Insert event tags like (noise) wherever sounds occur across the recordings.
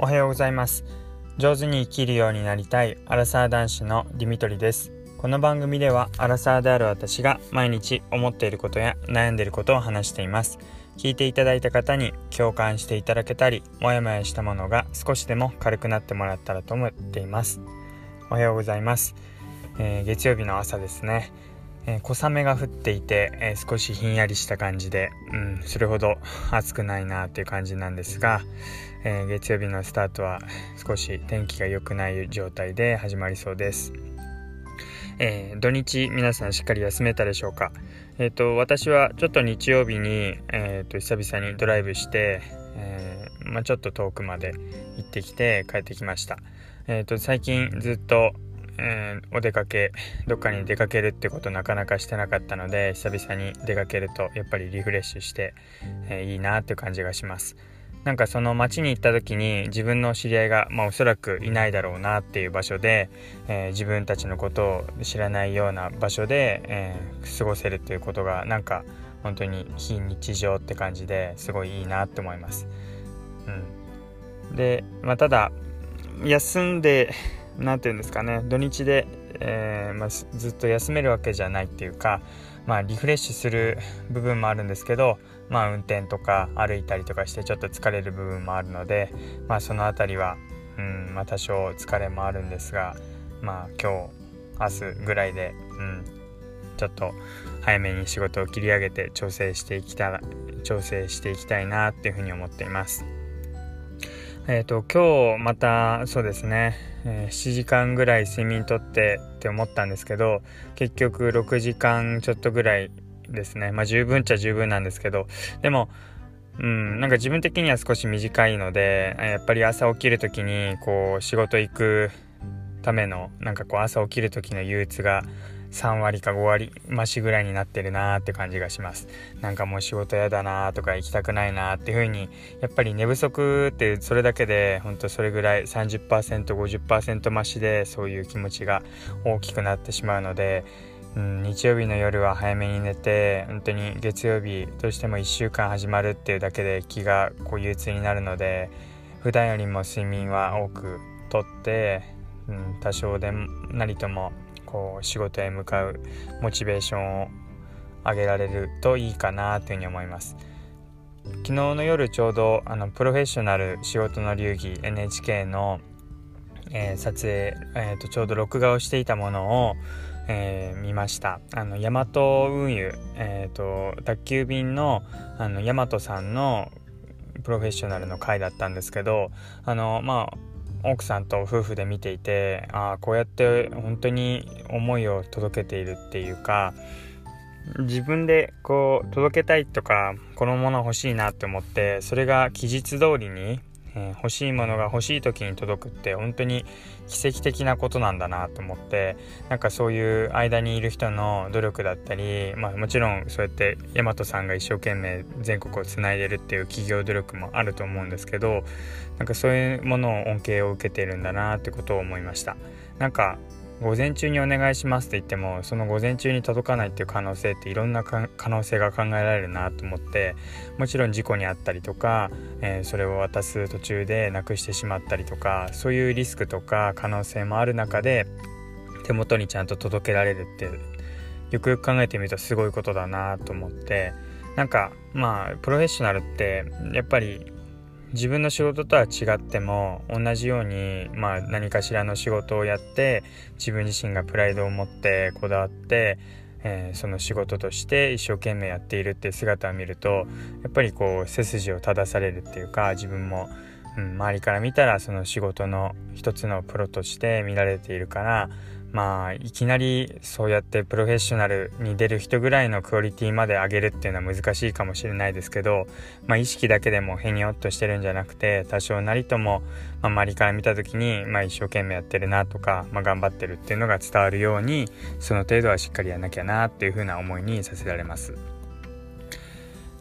おはようございます。上手に生きるようになりたいアラサー男子のディミトリです。この番組ではアラサーである私が毎日思っていることや悩んでいることを話しています。聞いていただいた方に共感していただけたりモヤモヤしたものが少しでも軽くなってもらったらと思っています。おはようございます、えー、月曜日の朝ですね。えー、小雨が降っていて、えー、少しひんやりした感じで、うん、それほど暑くないなっていう感じなんですが、えー、月曜日のスタートは少し天気が良くない状態で始まりそうです。えー、土日皆さんしっかり休めたでしょうか、えーと、私はちょっと日曜日に、えーと、久々にドライブして、えー、まあ、ちょっと遠くまで行ってきて帰ってきました、えーと、最近ずっと、えお出かけどっかに出かけるってことなかなかしてなかったので久々に出かけるとやっぱりリフレッシュして、えいいなっていう感じがします。なんかその街に行った時に自分の知り合いが、まあ、おそらくいないだろうなっていう場所で、えー、自分たちのことを知らないような場所で、えー、過ごせるっていうことがなんか本当に非日常って感じですごいいいなって思います。うん、で、まあ、ただ休んで何て言うんですかね土日で、えー、まあ、ずっと休めるわけじゃないっていうか、まあ、リフレッシュする部分もあるんですけどまあ、運転とか歩いたりとかしてちょっと疲れる部分もあるので、まあ、その辺りは、うんまあ、多少疲れもあるんですが、まあ、今日明日ぐらいで、うん、ちょっと早めに仕事を切り上げて調整していきた調整していきたいなっていうふうに思っています。えっ、ー、と今日またそうですね、えー、7時間ぐらい睡眠とってって思ったんですけど結局6時間ちょっとぐらいですね。まあ十分っちゃ十分なんですけど、でも、うん、なんか自分的には少し短いので、やっぱり朝起きる時に、こう、仕事行くための、なんかこう、朝起きる時の憂鬱が、3割か5割増しぐらいになってるなーって感じがします。なんかもう仕事やだなーとか行きたくないなーっていう風にやっぱり寝不足ってそれだけでほんとそれぐらい 30%50% 増しでそういう気持ちが大きくなってしまうのでうん、日曜日の夜は早めに寝て本当に月曜日どうしても1週間始まるっていうだけで気がこう憂鬱になるので普段よりも睡眠は多くとって、うん、多少でなりともこう仕事へ向かうモチベーションを上げられるといいかなというふうに思います。昨日の夜ちょうどあのプロフェッショナル仕事の流儀 NHK の、えー、撮影、えーとちょうど録画をしていたものをえー、見ましたあの大和運輸、えーと、宅急便のあの大和さんのプロフェッショナルの回だったんですけどあのまあ奥さんと夫婦で見ていてああこうやって本当に思いを届けているっていうか自分でこう届けたいとかこのもの欲しいなって思ってそれが期日通りにえー、欲しいものが欲しい時に届くって本当に奇跡的なことなんだなと思ってなんかそういう間にいる人の努力だったり、まあ、もちろんそうやって大和さんが一生懸命全国をつないでるっていう企業努力もあると思うんですけどなんかそういうものを恩恵を受けてるんだなってことを思いました。なんか午前中にお願いしますって言ってもその午前中に届かないっていう可能性っていろんな可能性が考えられるなと思ってもちろん事故に遭ったりとか、えー、それを渡す途中でなくしてしまったりとかそういうリスクとか可能性もある中で手元にちゃんと届けられるってよくよく考えてみるとすごいことだなと思ってなんかまあプロフェッショナルってやっぱり自分の仕事とは違っても同じように、まあ、何かしらの仕事をやって自分自身がプライドを持ってこだわって、えー、その仕事として一生懸命やっているっていう姿を見るとやっぱりこう背筋を正されるっていうか自分も、うん、周りから見たらその仕事の一つのプロとして見られているからまあいきなりそうやってプロフェッショナルに出る人ぐらいのクオリティまで上げるっていうのは難しいかもしれないですけど、まあ、意識だけでもへにょっとしてるんじゃなくて多少なりとも、まあ、周りから見た時に、まあ、一生懸命やってるなとか、まあ、頑張ってるっていうのが伝わるようにその程度はしっかりやんなきゃなっていうふうな思いにさせられます。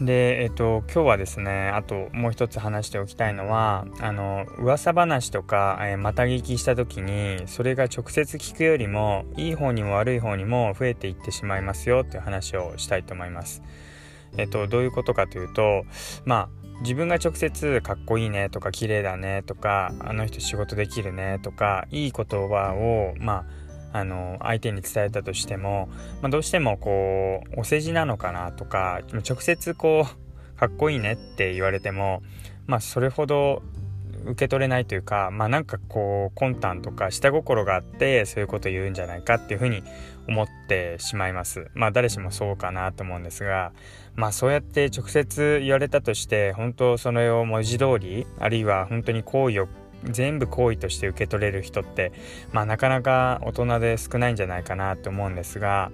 で、えっと、今日はですね、あともう一つ話しておきたいのは、あの、噂話とか、えー、また聞きした時に、それが直接聞くよりも、いい方にも悪い方にも増えていってしまいますよっていう話をしたいと思います。えっと、どういうことかというとまあ自分が直接かっこいいねとか綺麗だねとかあの人仕事できるねとかいい言葉をまああの相手に伝えたとしても、まあ、どうしてもこうお世辞なのかなとか直接こうかっこいいねって言われてもまあそれほど受け取れないというかまあなんかこう魂胆とか下心があってそういうこと言うんじゃないかっていうふうに思ってしまいます。まあ誰しもそうかなと思うんですがまあそうやって直接言われたとして本当それを文字通りあるいは本当に好意を全部好意として受け取れる人ってまあなかなか大人で少ないんじゃないかなと思うんですが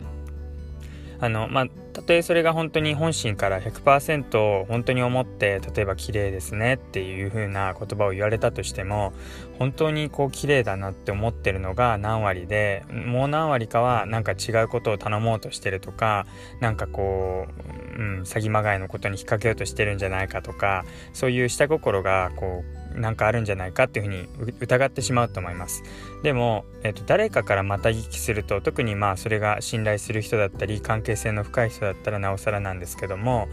あのまあたとえそれが本当に本心から100%本当に思って例えば綺麗ですねっていう風な言葉を言われたとしても本当にこう綺麗だなって思ってるのが何割でもう何割かはなんか違うことを頼もうとしてるとかなんかこう、うん、詐欺まがいのことに引っ掛けようとしてるんじゃないかとかそういう下心がこうなんかあるんじゃないかっていうふうに疑ってしまうと思います。でも、えーと、誰かからまた聞きすると特にまあそれが信頼する人だったり関係性の深い人だったらなおさらなんですけども、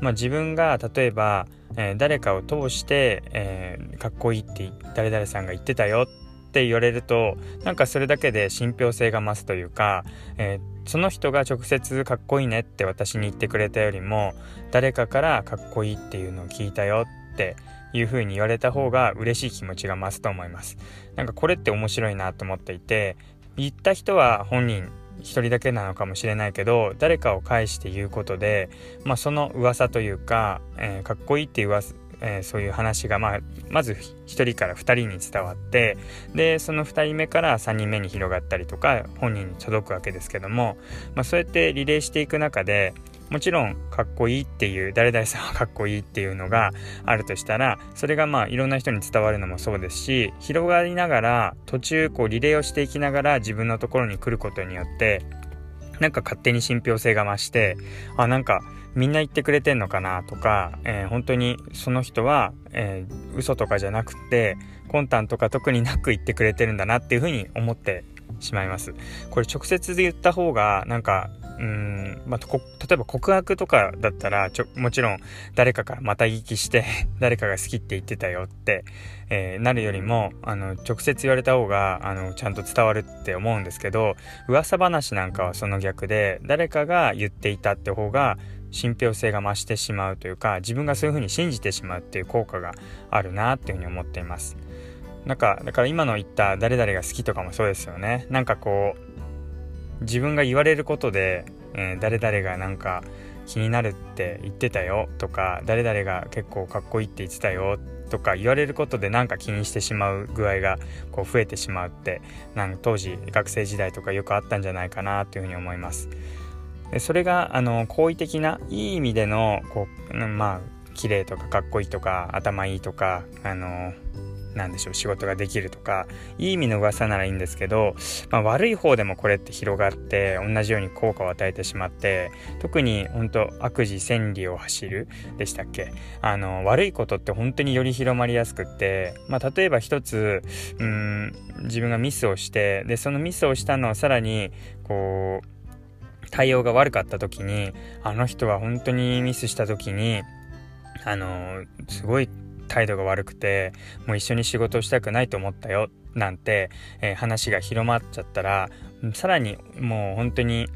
まあ、自分が例えば、えー、誰かを通して、えー、かっこいいって誰々さんが言ってたよって言われるとなんかそれだけで信憑性が増すというか、えー、その人が直接かっこいいねって私に言ってくれたよりも誰かからかっこいいっていうのを聞いたよっていう風に言われた方が嬉しい気持ちが増すと思います。なんかこれって面白いなと思っていて、言った人は本人一人だけなのかもしれないけど誰かを介して言うことで、まあ、その噂というか、えー、かっこいいっていう噂えー、そういう話が、まあ、まず1人から2人に伝わってでその2人目から3人目に広がったりとか本人に届くわけですけども、まあ、そうやってリレーしていく中でもちろんかっこいいっていう誰々さんはかっこいいっていうのがあるとしたらそれがまあいろんな人に伝わるのもそうですし広がりながら途中こうリレーをしていきながら自分のところに来ることによってなんか勝手に信憑性が増してあなんかみんな言ってくれてんのかなとか、えー、本当にその人は、えー、嘘とかじゃなくて魂胆とか特になく言ってくれてるんだなっていうふうに思ってしまいます。これ直接で言った方がなんかうん、まあ、例えば告白とかだったらちょもちろん誰かからまた聞きして (laughs) 誰かが好きって言ってたよって、えー、なるよりもあの直接言われた方があのちゃんと伝わるって思うんですけど噂話なんかはその逆で誰かが言っていたって方が信憑性が増してしまうというか自分がそういうふうに信じてしまうっていう効果があるなっていうふうに思っています。なんかだから今の言った誰々が好きとかもそうですよね。なんかこう自分が言われることで、えー、誰々がなんか気になるって言ってたよとか誰々が結構かっこいいって言ってたよとか言われることでなんか気にしてしまう具合がこう増えてしまうってなんか当時学生時代とかよくあったんじゃないかなというふうに思います。それがあの好意的ないい意味でのこうまあ綺麗とかかっこいいとか頭いいとかあのなんでしょう仕事ができるとかいい意味の噂ならいいんですけど、まあ、悪い方でもこれって広がって同じように効果を与えてしまって特に本当悪事千里を走るでしたっけ？あの悪いことって本当により広まりやすくって、まあ、例えば一つうん自分がミスをしてでそのミスをしたのをさらにこう対応が悪かった時にあの人は本当にミスした時にあのすごい態度が悪くてもう一緒に仕事をしたくないと思ったよなんて、えー、話が広まっちゃったらさらにもう本当に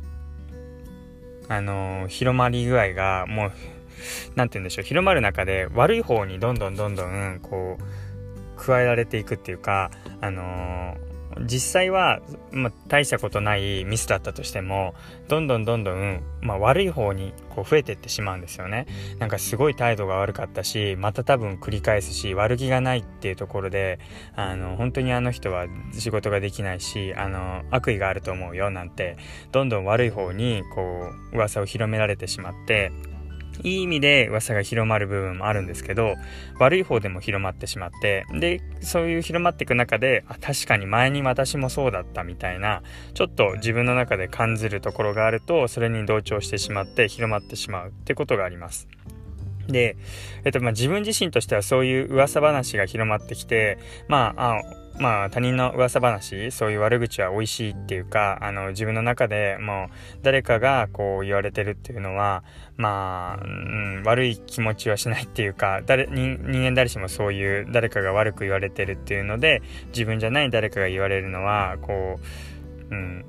あの、広まり具合がもう何て言うんでしょう広まる中で悪い方にどんどんどんどんこう加えられていくっていうかあのー実際は、まあ、大したことないミスだったとしてもどんどんどんどん、まあ、悪い方にこう増えていってしまうんですよね。なんかすごい態度が悪かったしまた多分繰り返すし悪気がないっていうところであの本当にあの人は仕事ができないしあの悪意があると思うよなんてどんどん悪い方にこう噂を広められてしまっていい意味で噂が広まる部分もあるんですけど、悪い方でも広まってしまって、で、そういう広まっていく中で、あ、確かに前に私もそうだったみたいな、ちょっと自分の中で感じるところがあると、それに同調してしまって広まってしまうってことがあります。で、えっと、まあ、自分自身としてはそういう噂話が広まってきて、まあ、あまあ他人の噂話そういう悪口は美味しいっていうかあの自分の中でもう誰かがこう言われてるっていうのはまあ、うん、悪い気持ちはしないっていうか誰人間誰しもそういう誰かが悪く言われてるっていうので自分じゃない誰かが言われるのはこう、うん、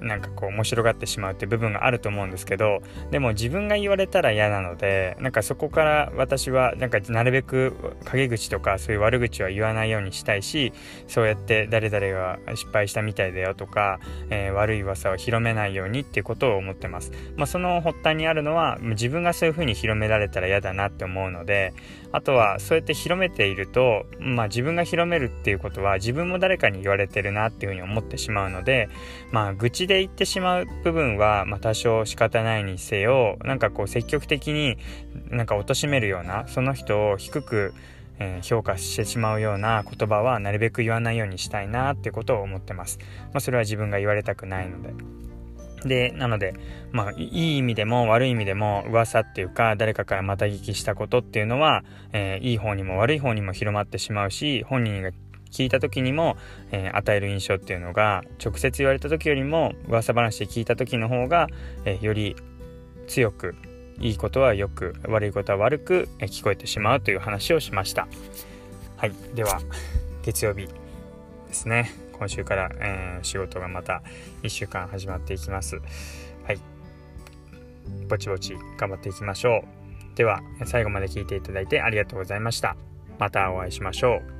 なんかこう面白がってしまうっていう部分があると思うんですけどでも自分が言われたら嫌なのでなんかそこから私はなんかなるべく陰口とかそういう悪口は言わないようにしたいしそうやって誰々が失敗したみたいだよとか、えー、悪い噂を広めないようにっていうことを思ってます。まあ、その発端にあるのは自分がそういう風に広められたら嫌だなって思うのであとはそうやって広めていると、まあ、自分が広めるっていうことは自分も誰かに言われてるなっていう風に思ってしまうのでまあ愚痴で言ってしまう部分は、まあ、多少仕方ないにせよなんかこう積極的になんか貶めるようなその人を低くえ、評価してしまうような言葉はなるべく言わないようにしたいなってことを思ってます。まあ、それは自分が言われたくないので。で、なので、まあ、いい意味でも悪い意味でも噂っていうか、誰かからまた聞きしたことっていうのは、えー、いい方にも悪い方にも広まってしまうし、本人が聞いた時にも、えー、与える印象っていうのが、直接言われた時よりも、噂話で聞いた時の方が、えー、より強く、いいことはよく、悪いことは悪く、え聞こえてしまうという話をしました。はい。では、月曜日ですね。今週から、えー、仕事がまた1週間始まっていきます。はい。ぼちぼち頑張っていきましょう。では、最後まで聞いていただいてありがとうございました。またお会いしましょう。